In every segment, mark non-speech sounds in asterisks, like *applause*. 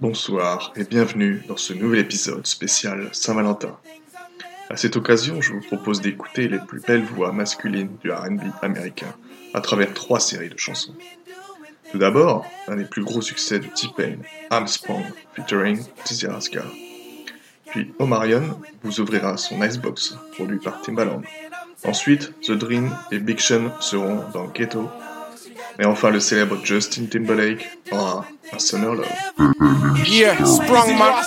bonsoir et bienvenue dans ce nouvel épisode spécial Saint-Valentin. À cette occasion, je vous propose d'écouter les plus belles voix masculines du RB américain à travers trois séries de chansons. Tout d'abord, un des plus gros succès de T-Pain, Armstrong, featuring Dizzy Rascal. Puis Omarion vous ouvrira son Icebox, produit par Timbaland. Ensuite, The Dream et Big Sean seront dans Ghetto. Et enfin, le célèbre Justin Timberlake aura Love. Mm-hmm. Yeah, sprung man.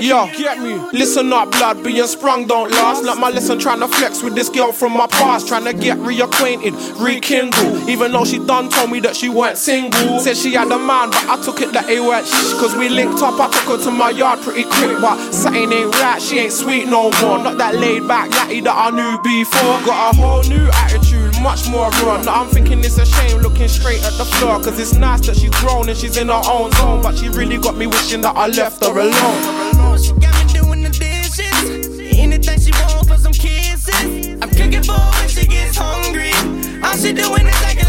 Yo, get me. Listen up, blood, being sprung don't last. Not my lesson trying to flex with this girl from my past. Trying to get reacquainted, rekindle. Even though she done told me that she weren't single. Said she had a man, but I took it that it weren't shh. Cause we linked up, I took her to my yard pretty quick. But something ain't right, she ain't sweet no more. Not that laid back yatty that I knew before. Got a whole new attitude, much more raw. Now I'm thinking it's a shame looking straight at the floor. Cause it's nice that she's grown and she's in her own zone. But she really got me wishing that I left her alone. She got me doing the dishes. Anything she want for some kisses. I'm cooking for when she gets hungry. All she doing is like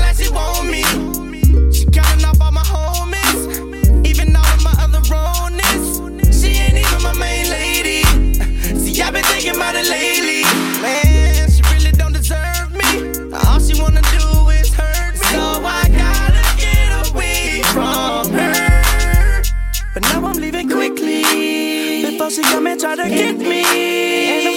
try to get me.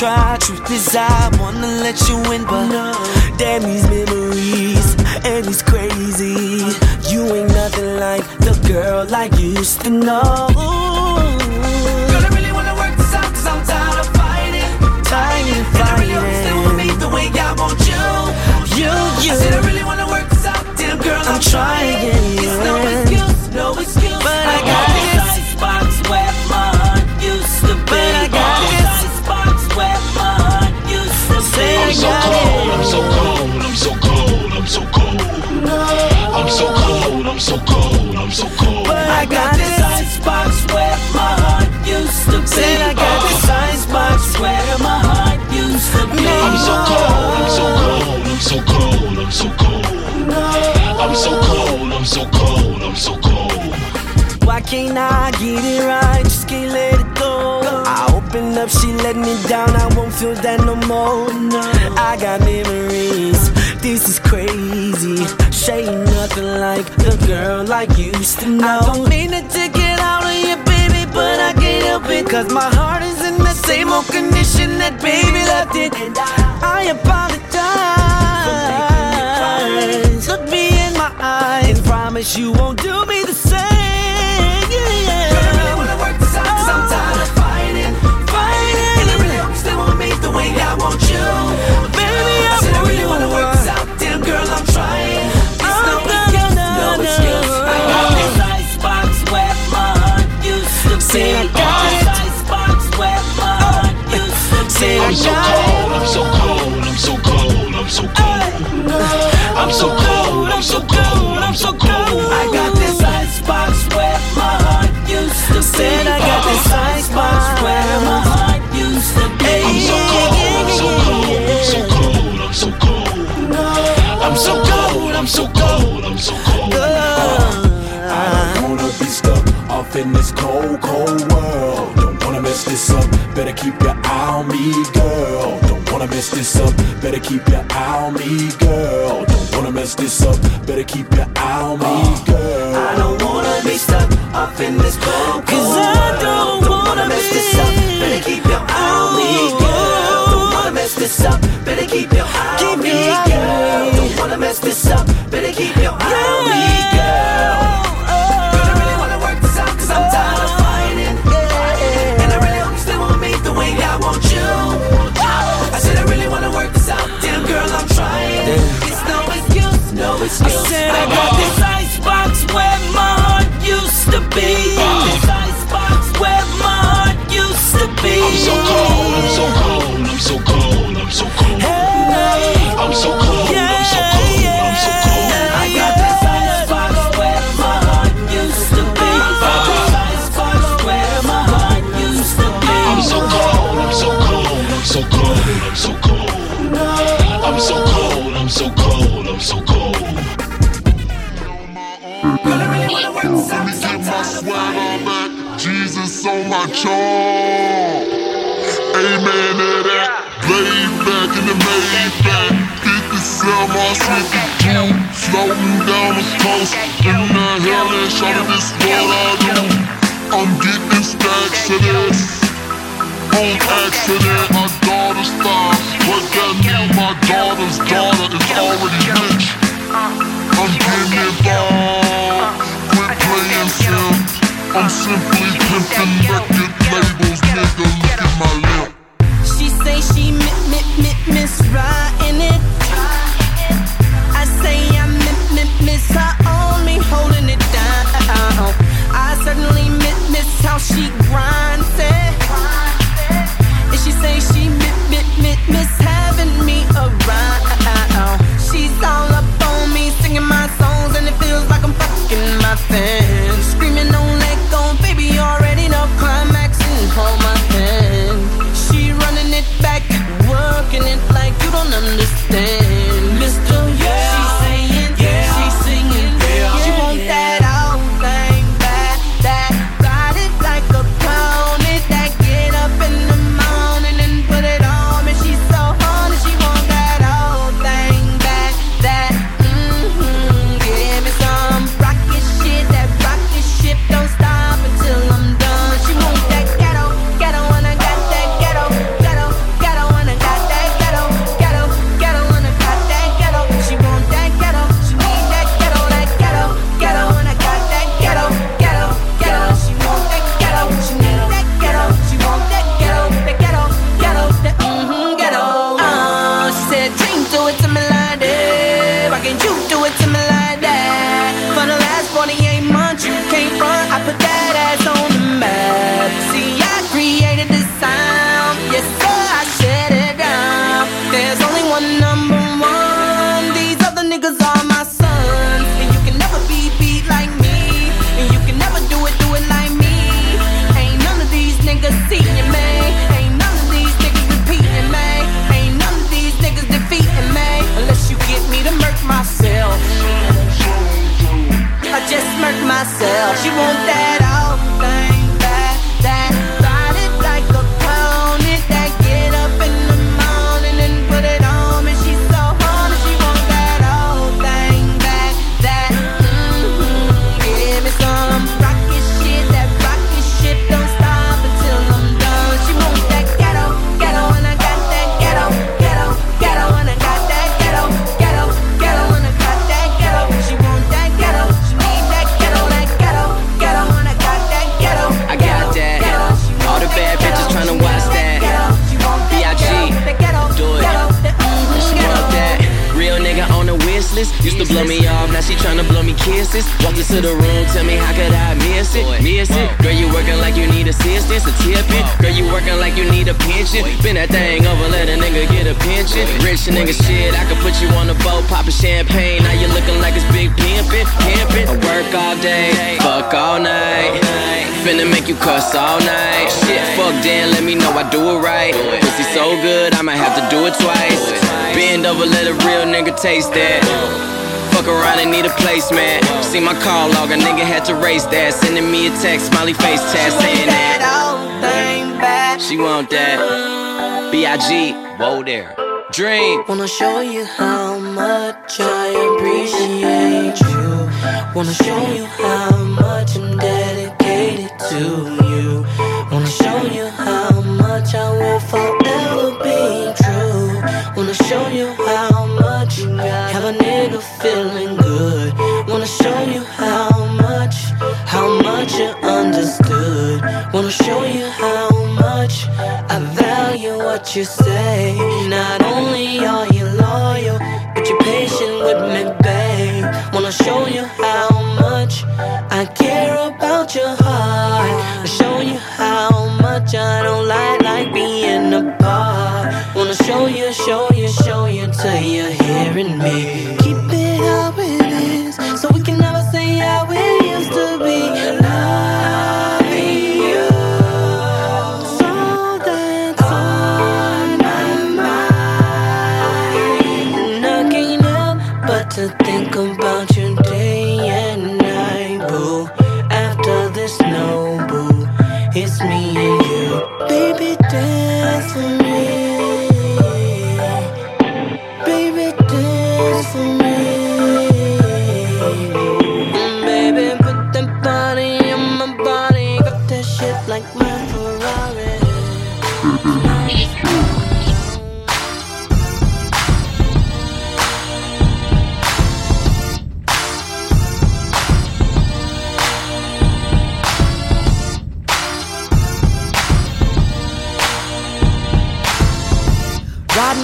Try, truth is I wanna let you in, but damn these memories, and it's crazy. You ain't nothing like the girl I used to know. So cold, I'm so cold. Why can't I get it right? Just can't let it go. I open up, she let me down. I won't feel that no more. I got memories. This is crazy. She ain't nothing like the girl I used to know. I don't mean to take it out on you, baby, but I can't help it. Cause my heart is in the same old condition that baby left it. And I apologize. Look me in my and promise you won't do me the same. Yeah, Girl, I really wanna work this out, cause I'm oh. tired of fighting. Fighting. And I really hope you stay with me the way I want you. Baby, I I said I really you. wanna work this out, damn girl, I'm trying. It's Oh, no no, excuse, no, no no. excuse. I oh. got this icebox where my heart used to be. Say I got This it. icebox where my heart used to be. Say I I'm so cold, I'm so cold, I'm so cold, I'm so cold. I'm so cold, I'm so cold, I'm so cold. I got this icebox where my heart used to be. Said I got this icebox where my heart used to be. I'm so cold, I'm so cold, I'm so cold, I'm so cold. I'm so cold, I'm so cold, I'm so cold. I don't wanna be stuck off in this cold, cold world. Don't wanna mess this up. Better keep your eye on me, girl. Don't mess this up. Better keep your eye on me, girl. Don't wanna mess this up. Better keep your eye on me, uh, girl. I don't wanna be stuck up in this cold, Cause I world. don't wanna mess be- this up. Better keep your eye on me, oh, girl. Don't wanna oh. mess this up. Better keep your eye Keep on me, your eye on girl. Don't wanna mess this up. Better keep your eye on me, girl. No said I got this icebox where my heart used to be. This icebox where my heart used to be. I'm so cold, my charm. Amen to that. Laid back in the Maybach. 57 Mars with the two. Floating down the coast. In the hellish, all of this what I do. I'm getting stacks of this. On accident, my daughter's fine. What that mean? My daughter's daughter is already rich. I'm getting involved. Quit playing sim. I'm simply pimping record labels, nigga. Look at my lip. She say she mi mi mi miss riding it. I say I mi mi miss her on me holding it down. I certainly miss miss how she grinds taste that. Fuck around and need a placement. See my call log, a nigga had to race that. Sending me a text, smiley face chat saying that that. all thing back. She want that. B.I.G. Whoa there. Dream. Wanna show you how much I appreciate you. Wanna show you how much I'm dedicated to you. Wanna show you how much I will forever be true. Wanna show you Have a nigga feeling good. Wanna show you how much, how much you understood. Wanna show you how much I value what you say. Not only are you loyal, but you're patient with me, babe. Wanna show you how much I care about your heart. Show you how much I don't like like being apart. Show you, show you, show you till you're hearing me.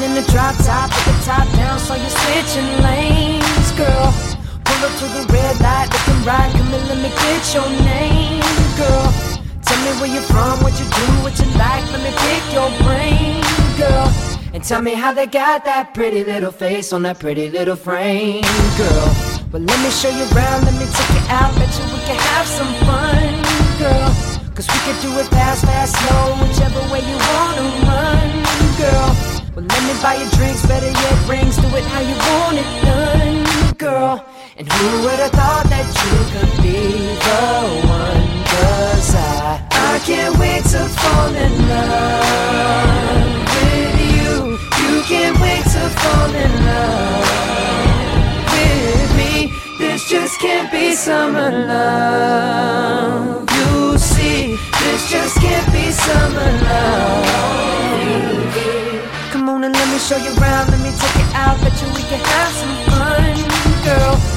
In the drop top the top down, so you're switching lanes, girl. Pull up to the red light, looking right, let me get your name, girl. Me where you're from, what you do, what you like, let me pick your brain, girl. And tell me how they got that pretty little face on that pretty little frame, girl. Well, let me show you around, let me take you out, bet you we can have some fun, girl. Cause we can do it fast, fast, slow, whichever way you wanna run, girl. Well, let me buy you drinks, better yet rings, do it how you want it done, girl. And who would have thought that you could be the one? Cause I, I can't wait to fall in love with you. You can't wait to fall in love with me. This just can't be summer love. You see, this just can't be summer love. Come on and let me show you around, let me take it out, bet you we can have some fun, girl.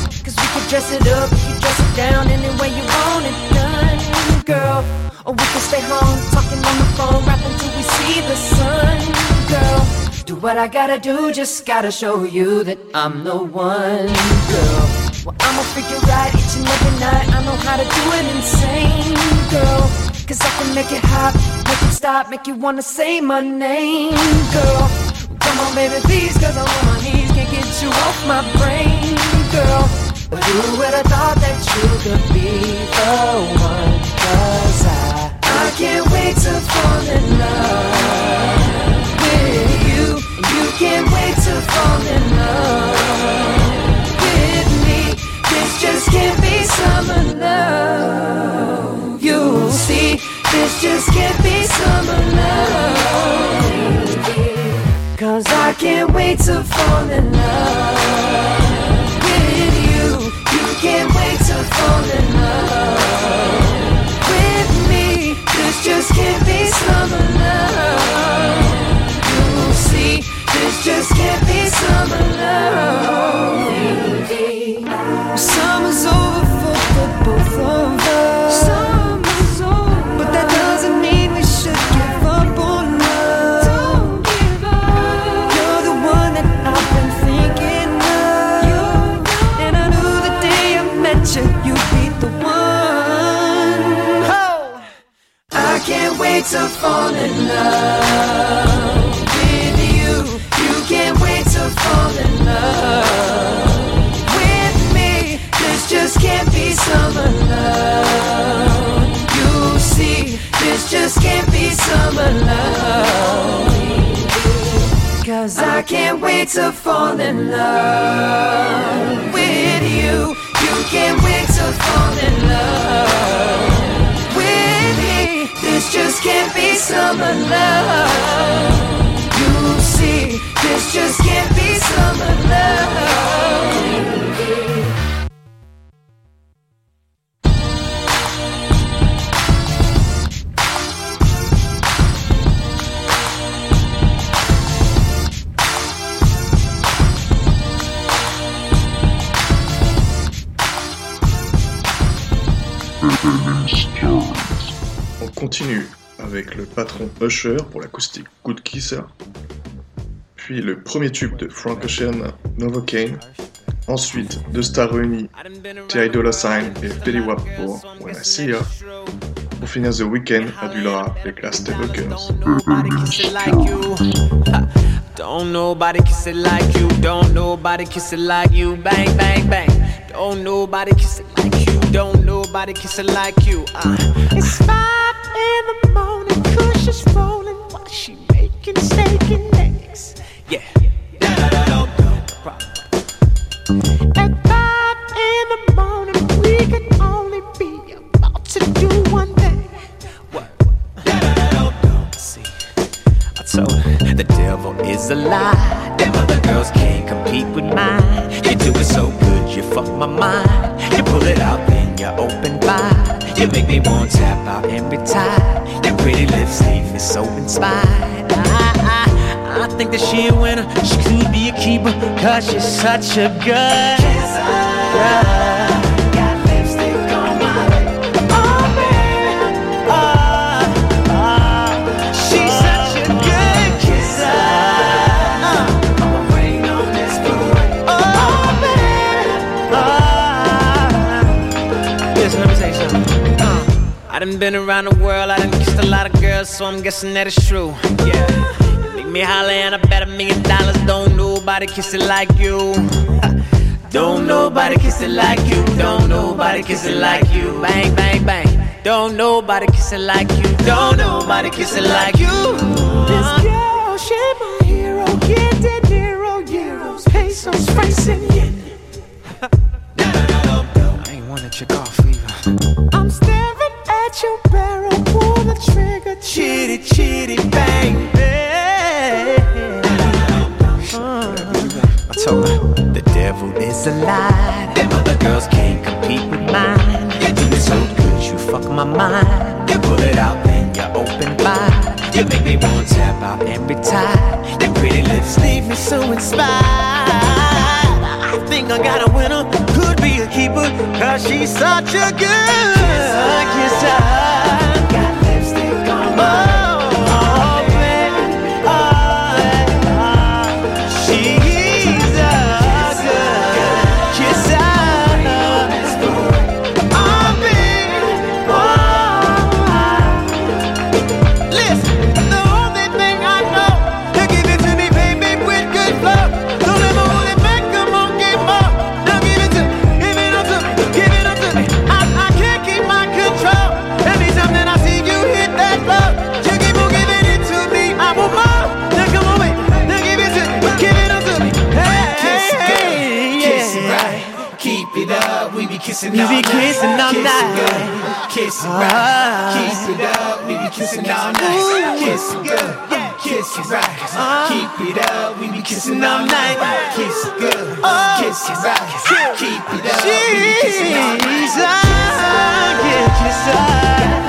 Can dress it up, we can dress it down any way you want it done, girl. Or we can stay home, talking on the phone, rapping till we see the sun, girl. Do what I gotta do, just gotta show you that I'm the one, girl. Well, I'ma figure out each and every night, I know how to do it insane, girl. Cause I can make it hot, make it stop, make you wanna say my name, girl. Come on, baby, please, cause I'm on my knees, can't get you off my brain, girl. But who would have thought that you could be the one? Cause I, I can't wait to fall in love with you. You can't wait to fall in love with me. This just can't be summer love. You'll see, this just can't be summer love. Cause I can't wait to fall in love you. You can't wait to fall in love with me. This just can't be summer love. You'll see, this just can't be summer love. Summer's over for the both of us. Wait to fall in love with you. You can't wait to fall in love with me. This just can't be summer love. You see, this just can't be summer love. Cause I can't wait to fall in love with you. You can't wait to fall in love. This just can't be summer love. You see, this just can't be summer love. Continue avec le patron Usher pour l'acoustique Good Kisser, puis le premier tube de Frank Ocean, Novocaine, ensuite deux stars réunies, T.I. Dolla Sign et Fetty Wap pour When I See Ya, pour finir The Weeknd à du Lara avec Last Evokers. Nobody you. In the morning, Kush is rolling while she making steak eggs. Yeah. At five in the morning, we can only be about to do one thing. What? See, I told her the devil is a lie. Them other girls can't compete with mine. You do it so good, you fuck my mind. You pull it out, then you open wide. You make me want to tap out and retire. Your pretty lips leave me so inspired. I, I, I think that she a winner. She could be a keeper, cause she's such a good kisser. Been around the world, I done kissed a lot of girls, so I'm guessing that it's true. Yeah. You make me holler and I bet a million dollars. Don't nobody kiss it like you. *laughs* Don't nobody kiss it like you. Don't nobody kiss it like you. Bang, bang, bang. Don't nobody kiss it like you. Don't nobody kiss it like you. This girl, she my hero. Get De Niro, euros, pesos, francs, and yen. I ain't wanna check off staring at your barrel, pull the trigger, chitty, chitty, bang, bang. I told her the devil is a lie. Them other girls can't compete with mine. You do so good, you fuck my mind. You pull it out, then you open wide. You make me want to tap out and retire. Your pretty lips leave me so inspired. I think I got a winner, a keeper, cause she's such a good kiss it right. Ah. Keep it up, we be kissing all night. Kiss it good, ah. kiss it right. Keep it up, we be kissing all night. Kiss it good, kiss it right. Keep it up, we be kissing all night. Yeah, kiss her. Lipstick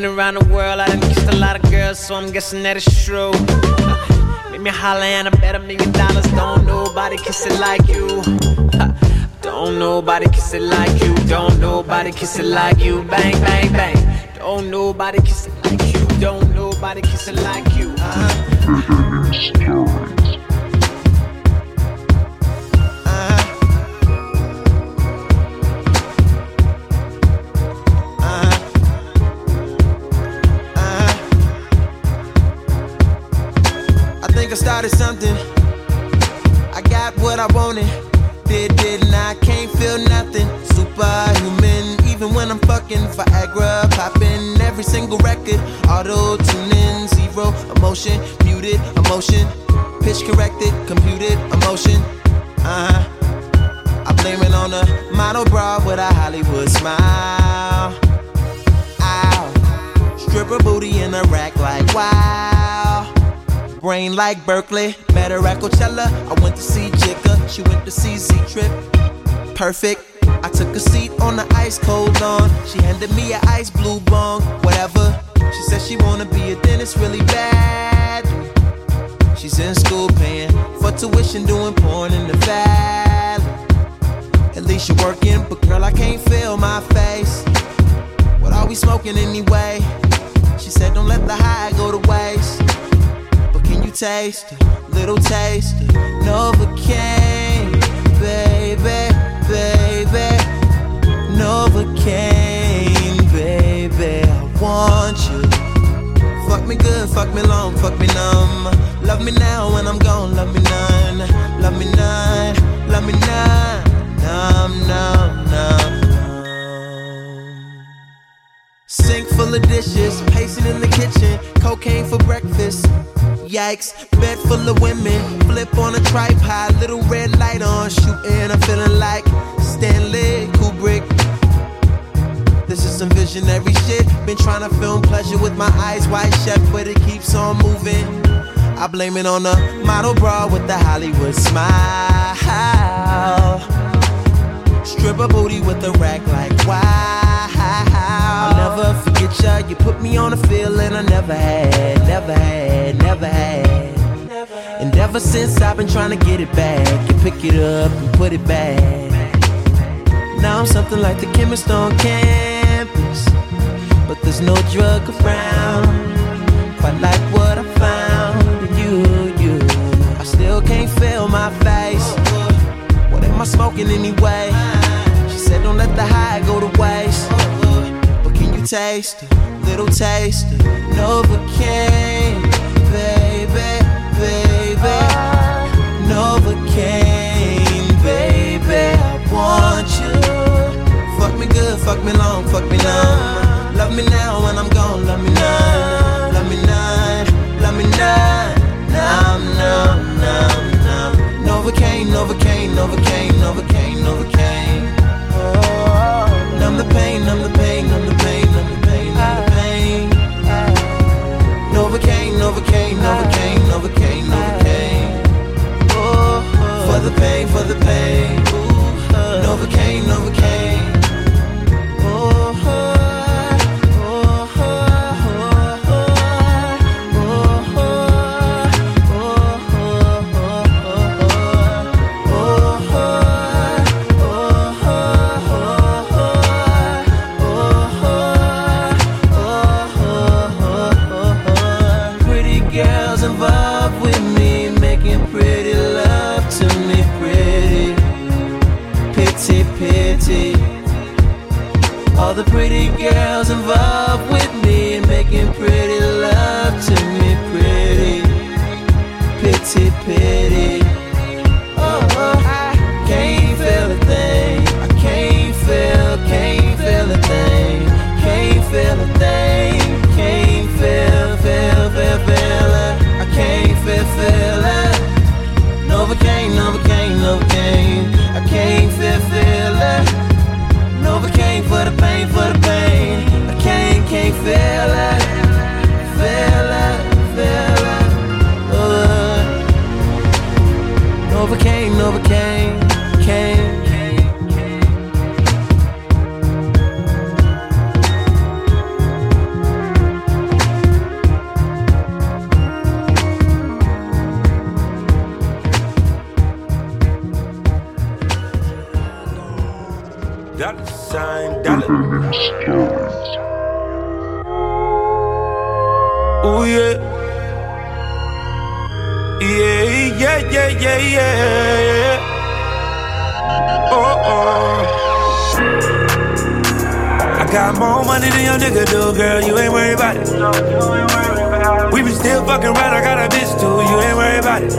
been around the world, I done kissed a lot of girls, so I'm guessing that it's true. Make me holler and I bet a million dollars. Don't nobody kiss it like you. Don't nobody kiss it like you. Don't nobody kiss it like you. Bang, bang, bang. Don't nobody kiss it like you. Don't nobody kiss it like you. Uh-huh. Started something. I got what I wanted. Did, didn't I? Can't feel nothing. Superhuman, even when I'm fucking Viagra, popping every single record. Auto tuning, zero emotion, muted emotion, pitch corrected, computed emotion. Uh huh. I blame it on a model bra with a Hollywood smile. Ow. Stripper booty in a rack like wow. Brain like Berkeley, met her at Coachella. I went to see Jigga, she went to see Z Trip. Perfect. I took a seat on the ice cold lawn. She handed me a ice blue bong, whatever. She said she wanna be a dentist really bad. She's in school paying for tuition, doing porn in the valley. At least you're working, but girl, I can't feel my face. What are we smoking anyway? She said, Don't let the high go to waste. Taste little taste Novocaine, baby, baby? Novocaine, baby, I want you. Fuck me good, fuck me long, fuck me numb. Love me now when I'm gone, love me none. Love me none, love me none. Numb, numb, numb. Sink full of dishes, pacing in the kitchen, cocaine for breakfast. Yikes, bed full of women, flip on a tripod, little red light on, shooting. I'm feeling like Stanley Kubrick. This is some visionary shit. Been trying to film pleasure with my eyes wide shut, but it keeps on moving. I blame it on the model bra with the Hollywood smile. Stripper booty with a rack like wow. Never forget ya. You put me on a feeling I never had, never had, never had. And ever since I've been trying to get it back, you pick it up and put it back. Now I'm something like the chemist on campus, but there's no drug around. Quite like what I found in you, you. I still can't feel my face. What am I smoking anyway? She said, Don't let the high go to waste. But can you taste little taste Novocaine, baby, baby? Novocaine, baby, I want you. Fuck me good, fuck me long, fuck me numb. Love me now when I'm gone, love me none. Love me none, love me none. Numb, numb, numb, numb. Novocaine, Novocaine, Novocaine, Novocaine, Novocaine. The pain, for the pain. Sign, dollar. Oh yeah. Yeah, yeah, yeah, yeah, yeah. Oh, oh. I got more money than your nigga do, girl. You ain't worried about it. We be still fucking right. I got a bitch too. You ain't worried about it.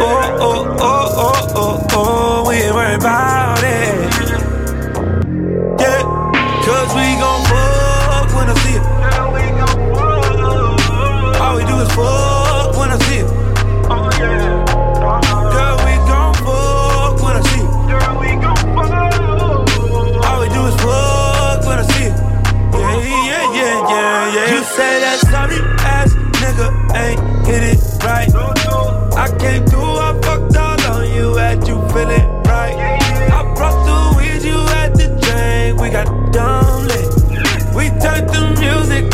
Oh, oh, oh, oh, oh, oh. We ain't worried about it. Yeah, cause we gon' fuck when I see it. All we do is fuck when I see it. Girl, we gon' fuck when I see it. Girl, we gon' fuck. All we do is fuck when I see it. Yeah, yeah, yeah, yeah, yeah. You say that sorry ass nigga ain't hit it right.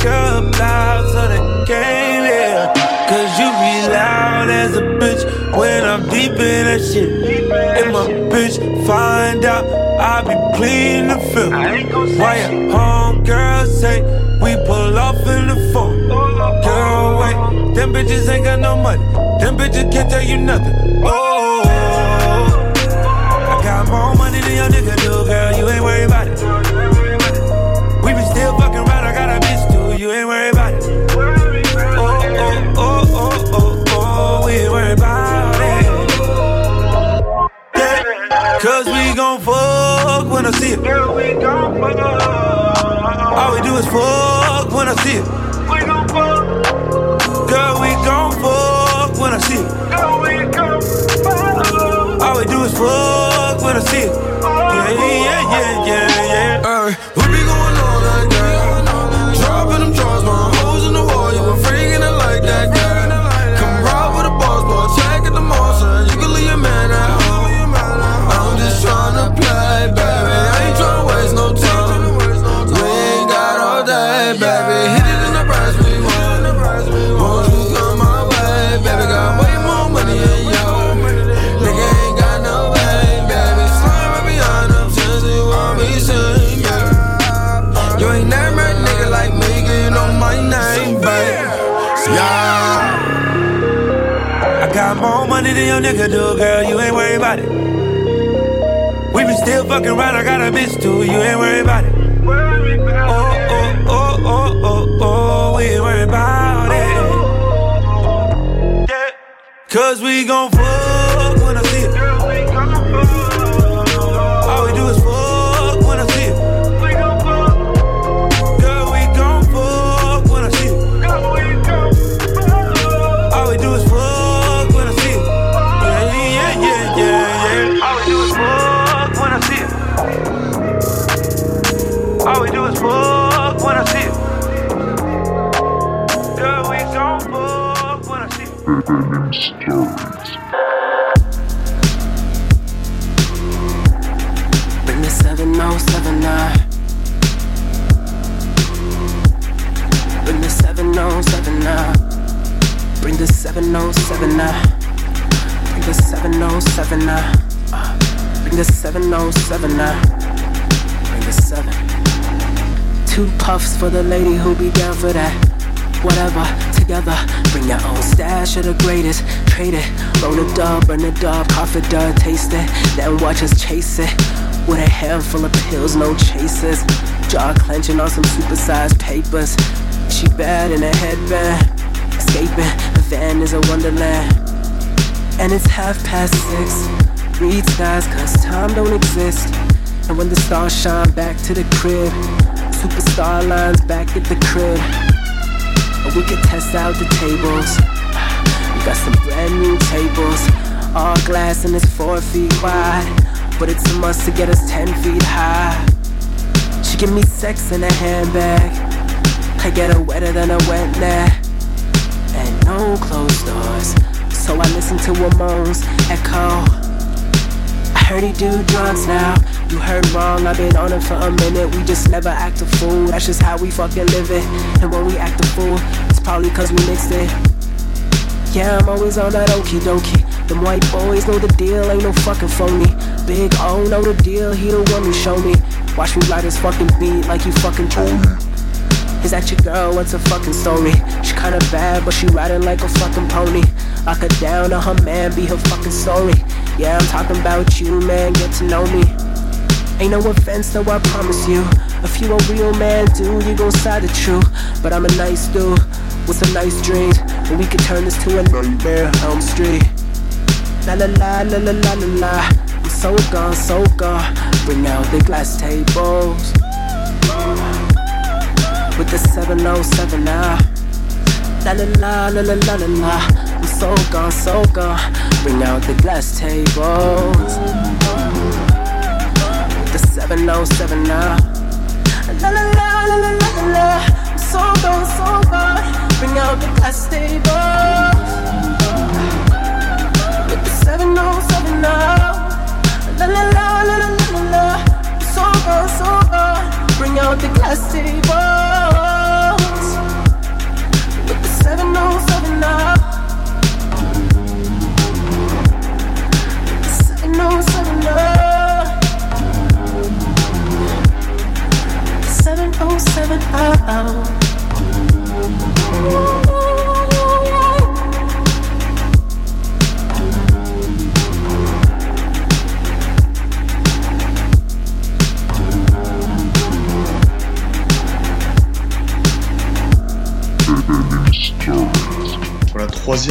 Up loud so they came here. Cause you be loud as a bitch when I'm deep in that shit. And my bitch find out I be pleading the fifth. Why your homegirl say we pull off in the phone? Girl, wait, them bitches ain't got no money. Them bitches can't tell you nothing. Oh, I got more money than your nigga do, girl. You ain't worried about it. You ain't worried about it. Oh, oh, oh, oh, oh, oh. We ain't worried about it. Yeah, cause we gon' fuck when I see it. All we do is fuck when I see it. We gon' fuck. Girl, we gon' fuck when I see it. All we do is fuck when I see it. Yeah, yeah, yeah, yeah, yeah. Ay, your nigga do, girl. You ain't worried about it. We be still fucking right. I got a bitch too. You ain't worried about it. Oh, oh, oh, oh, oh, oh. We ain't worried about it. Cause we gon' fuck when I Trade it. Roll a dub, burn a dub, cough it dub, taste it. Then watch us chase it. With a handful of pills, no chasers. Jaw clenching on some supersized papers. She bad in a headband. Escaping, the van is a wonderland. And it's half past six. Read skies, cause time don't exist. And when the stars shine back to the crib, superstar lines back at the crib. And we can test out the tables. We got some brand new tables. All glass and it's four feet wide. But it's a must to get us ten feet high. She give me sex in a handbag. I get her wetter than a wet net. And no closed doors. So I listen to her moans echo. I heard he do drugs now. You heard wrong, I've been on it for a minute. We just never act a fool. That's just how we fucking live it. And when we act a fool, it's probably cause we mixed it. Yeah, I'm always on that okie dokie. Them white boys know the deal, ain't no fucking phony. Big O know the deal, he the one who show me. Watch me light this fucking beat like you fucking me. Is that your girl? What's a fucking story? She kinda bad, but she riding like a fucking pony. Lock her down on her man, be her fucking story. Yeah, I'm talking about you, man, get to know me. Ain't no offense, though, I promise you. If you a real man, dude, you gon' side the truth. But I'm a nice dude with some nice dreams. And we could turn this to a nightmare, Elm Street. La la la la la la la la. I'm so gone, so gone. Bring out the glass tables with the 707 now. La la la la la la la la. I'm so gone, so gone. Bring out the glass tables. The 707 now. La la la la la la la. I'm so gone, so gone. Bring out the glass tables. With the 707 now. La la la la la la la. So gone, so gone. Bring out the glass tables with the 707 now.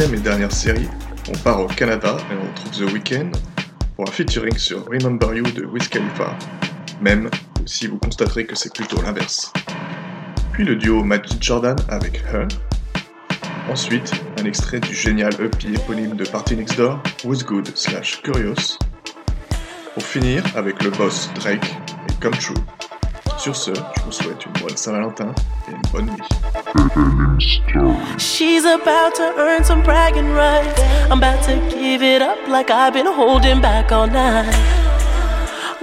Et dernière série, on part au Canada et on retrouve The Weeknd pour un featuring sur Remember You de Wiz Khalifa, même si vous constaterez que c'est plutôt l'inverse. Puis le duo Magic Jordan avec Her. Ensuite, un extrait du génial EP éponyme de Party Next Door, Who's Good slash Curious. Pour finir avec le boss Drake et Come True. Sur ce, je vous souhaite une bonne Saint-Valentin et une bonne nuit. She's about to earn some bragging rights. I'm about to give it up like I've been holding back all night.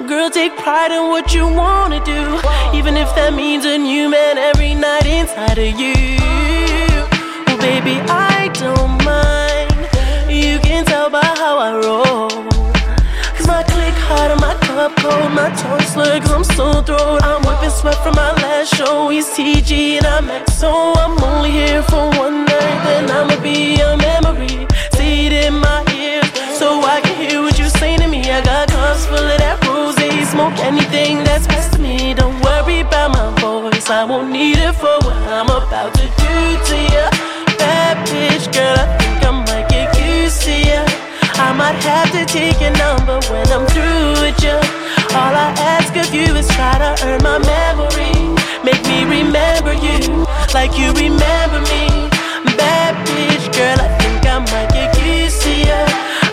Girl, take pride in what you wanna do, even if that means a new man every night inside of you. Well, baby, I don't mind. You can tell by how I roll. Cause my cause I'm so throat. I'm whipping sweat from my last show. He's TG and I'm XO. I'm only here for one night, then I'ma be a memory. Say it in my ears so I can hear what you say to me. I got cups full of that rose. Smoke anything that's best to me. Don't worry about my voice. I won't need it for what I'm about to do to you. Bad bitch, girl, I think I might have to take your number when I'm through with you. All I ask of you is try to earn my memory. Make me remember you like you remember me. Bad bitch, girl, I think I might get used to you.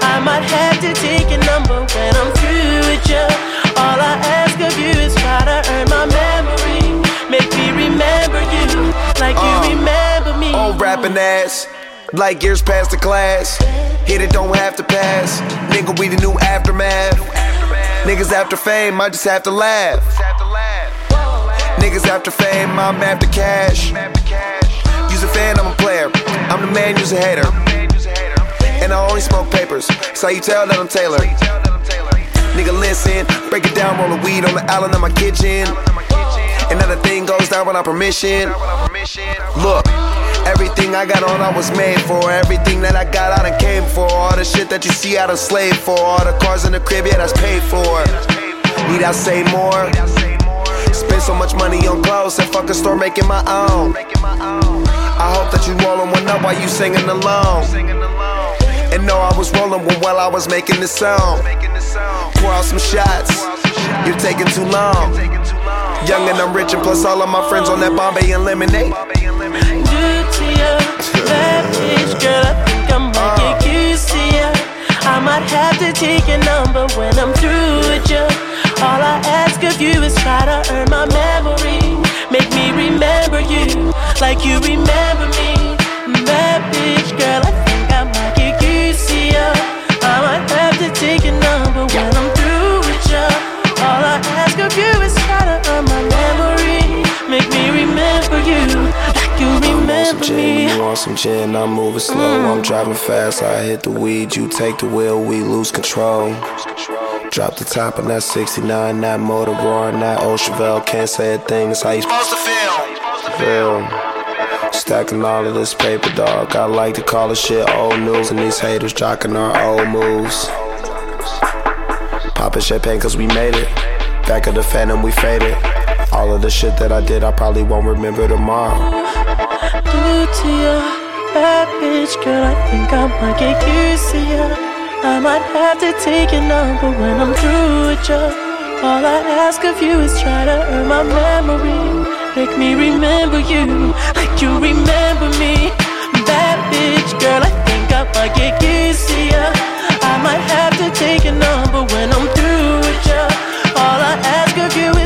I might have to take your number when I'm through with you. All I ask of you is try to earn my memory. Make me remember you like you Uh, remember me. Old rapping ass, like years past the class. Hit it, don't have to pass. Nigga, we the new aftermath. Niggas after fame, I just have to laugh. Niggas after fame, I'm after cash. Use a fan, I'm a player. I'm the man, use a hater. And I only smoke papers. So you tell that I'm Taylor. Nigga, listen, break it down, roll the weed on the island of my kitchen. And now the thing goes down without permission. Look, everything I got on, I was made for. Everything that I got, I done came for. All the shit that you see, I done slaved for. All the cars in the crib, yeah, that's paid for. Need I say more? Spend so much money on clothes and fuck a store making my own. I hope that you rolling one up while you singing along. And know I was rolling one while I was making this song. Pour out some shots, you're taking too long. Young and I'm rich, and plus all of my friends on that Bombay and lemonade. To take your number when I'm through with you. All I ask of you is try to earn my memory. Make me remember you like you remember some gin, I'm moving slow. Mm. I'm driving fast, I hit the weed. You take the wheel, we lose control. Drop the top on that 69, that motor roaring, that old Chevelle. Can't say a thing, it's how you supposed to feel. Feel. Stacking all of this paper, dog. I like to call this shit old news, and these haters jocking our old moves. Popping champagne cause we made it. Back of the phantom, we faded. All of the shit that I did, I probably won't remember tomorrow. Due to your bad bitch, girl, I think I might get used to you. I might have to take your number when I'm through with you. All I ask of you is try to earn my memory. Make me remember you like you remember me. Bad bitch, girl, I think I might get used to you. I might have to take your number when I'm through with you. All I ask of you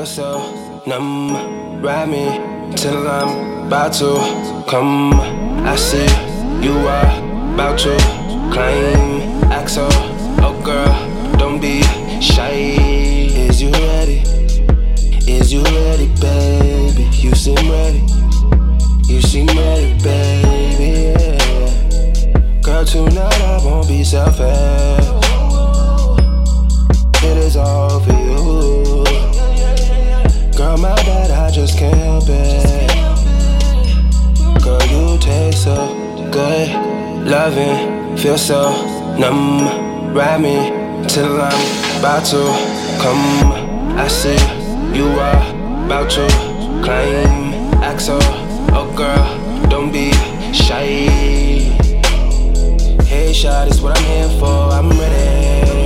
feel so numb. Ride me till I'm about to come. I see you are about to claim axle. Oh girl, don't be shy. Is you ready? Is you ready, baby? You seem ready. You seem ready, baby. Yeah. Girl, tonight I won't be selfish. Just can't help it. Girl, you taste so good. Loving, feel so numb. Ride me till I'm about to come. I see you are about to claim Axel, Oh, girl, don't be shy. Hey, shot is what I'm here for. I'm ready.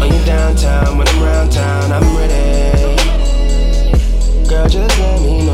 On you downtown when I'm round town, I'm ready. Girl, just let me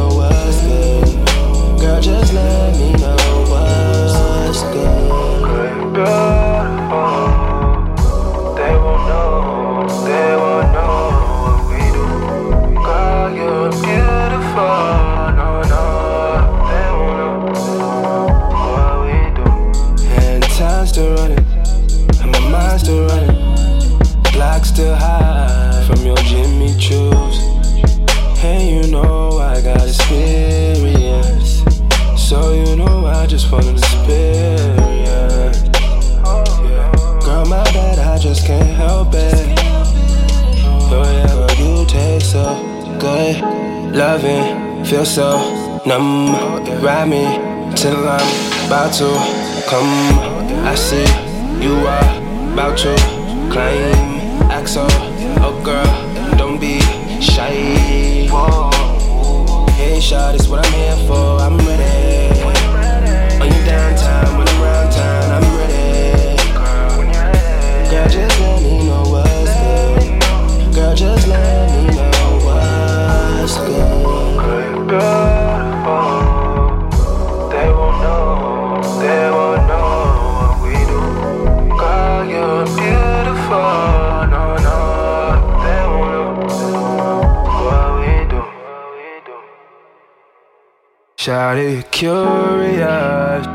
curious,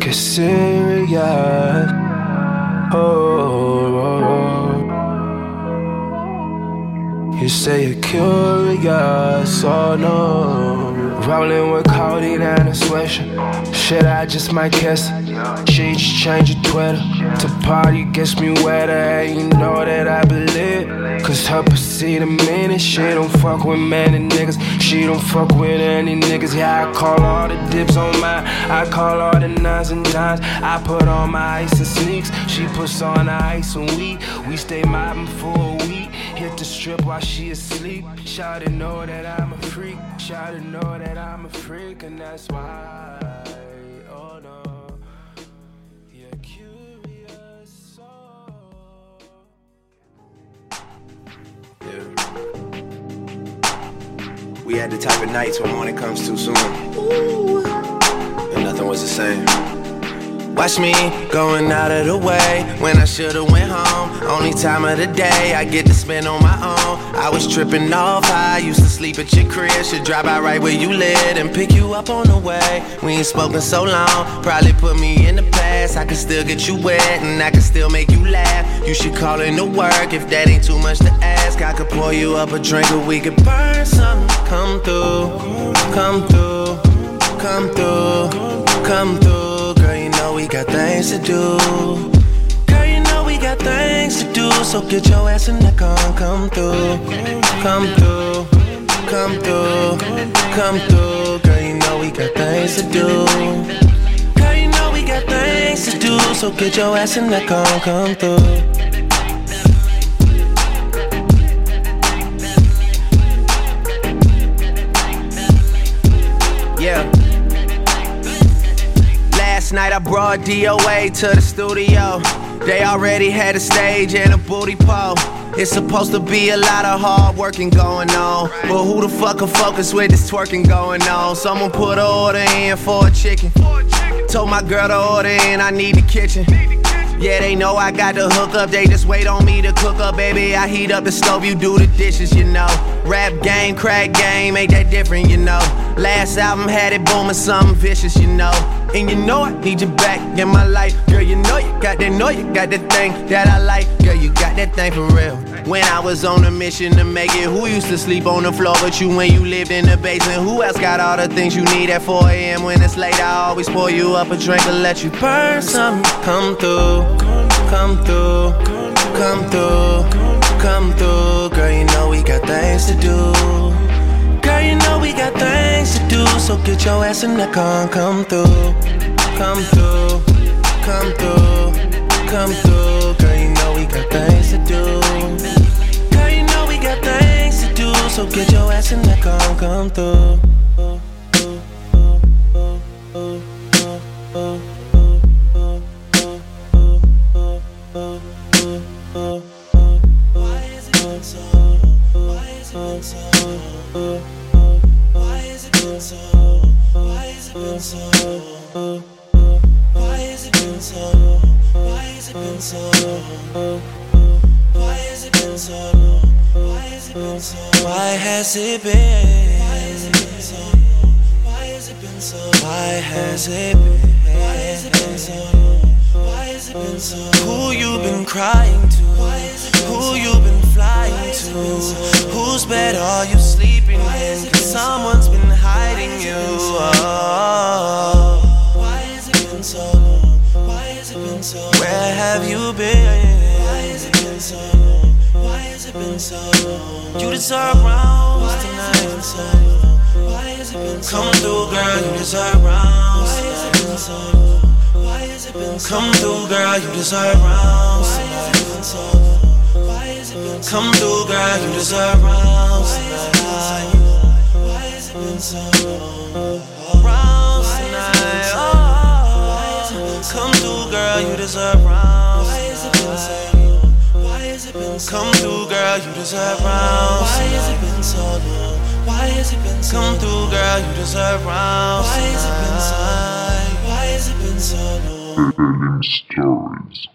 get serious. Oh, oh, oh. you say you're curious, oh no. Rolling with codeine and a sweatshirt. Shit, I just might kiss her. She just change your Twitter to party gets me wetter. And you know that I believe. Cause her pussy the meanest. She don't fuck with many niggas. She don't fuck with any niggas. Yeah, I call all the dips on mine. I call all the nines and dimes. I put on my ice and sneaks. She puts on the ice and we. We stay mobbing for a week. The strip while she asleep. Shawty know that I'm a freak. Shawty know that I'm a freak, and that's why. Oh no. We had the type of nights when morning comes too soon. And nothing was the same. Watch me going out of the way when I should've went home. Only time of the day I get to spend on my own. I was tripping off. high, used to sleep at your crib. Should drive out right where you live and pick you up on the way. We ain't spoken so long. Probably put me in the past. I can still get you wet and I can still make you laugh. You should call in to work if that ain't too much to ask. I could pour you up a drink or we could burn some. Come through, come through, come through, come through. We got things to do. Girl, you know we got things to do. So get your ass in the car come through, come through, come through, come through. Girl, you know we got things to do. Girl, you know we got things to do. So get your ass in the car come through. Night I brought DOA to the studio. They already had a stage and a booty pole. It's supposed to be a lot of hard working going on. But who the fuck can focus with this twerking going on? Someone put an order in for a chicken. Told my girl to order in, I need the kitchen. Yeah, they know I got the hook up, they just wait on me to cook up, baby. I heat up the stove, you do the dishes, you know. Rap game, crack game, ain't that different, you know. Last album had it booming, something vicious, you know. And you know I need you back in my life. Girl, you know you got that, know you got that thing that I like. Girl, you got that thing for real. When I was on a mission to make it, who used to sleep on the floor but you when you lived in the basement? Who else got all the things you need at 4 a.m. when it's late? I always pour you up a drink and let you burn some. Come through, come through, come through, come through. Girl, you know we got things to do. You know we got things to do, so get your ass in the car, come through, come through, come through, come through. Girl, you know we got things to do. Girl, you know we got things to do, so get your ass in the car, come through. Deserve rounds. Why has it been so long? Why has it been so Come through, girl, you deserve rounds. Why has it been so long? Why has it been so long? Stories.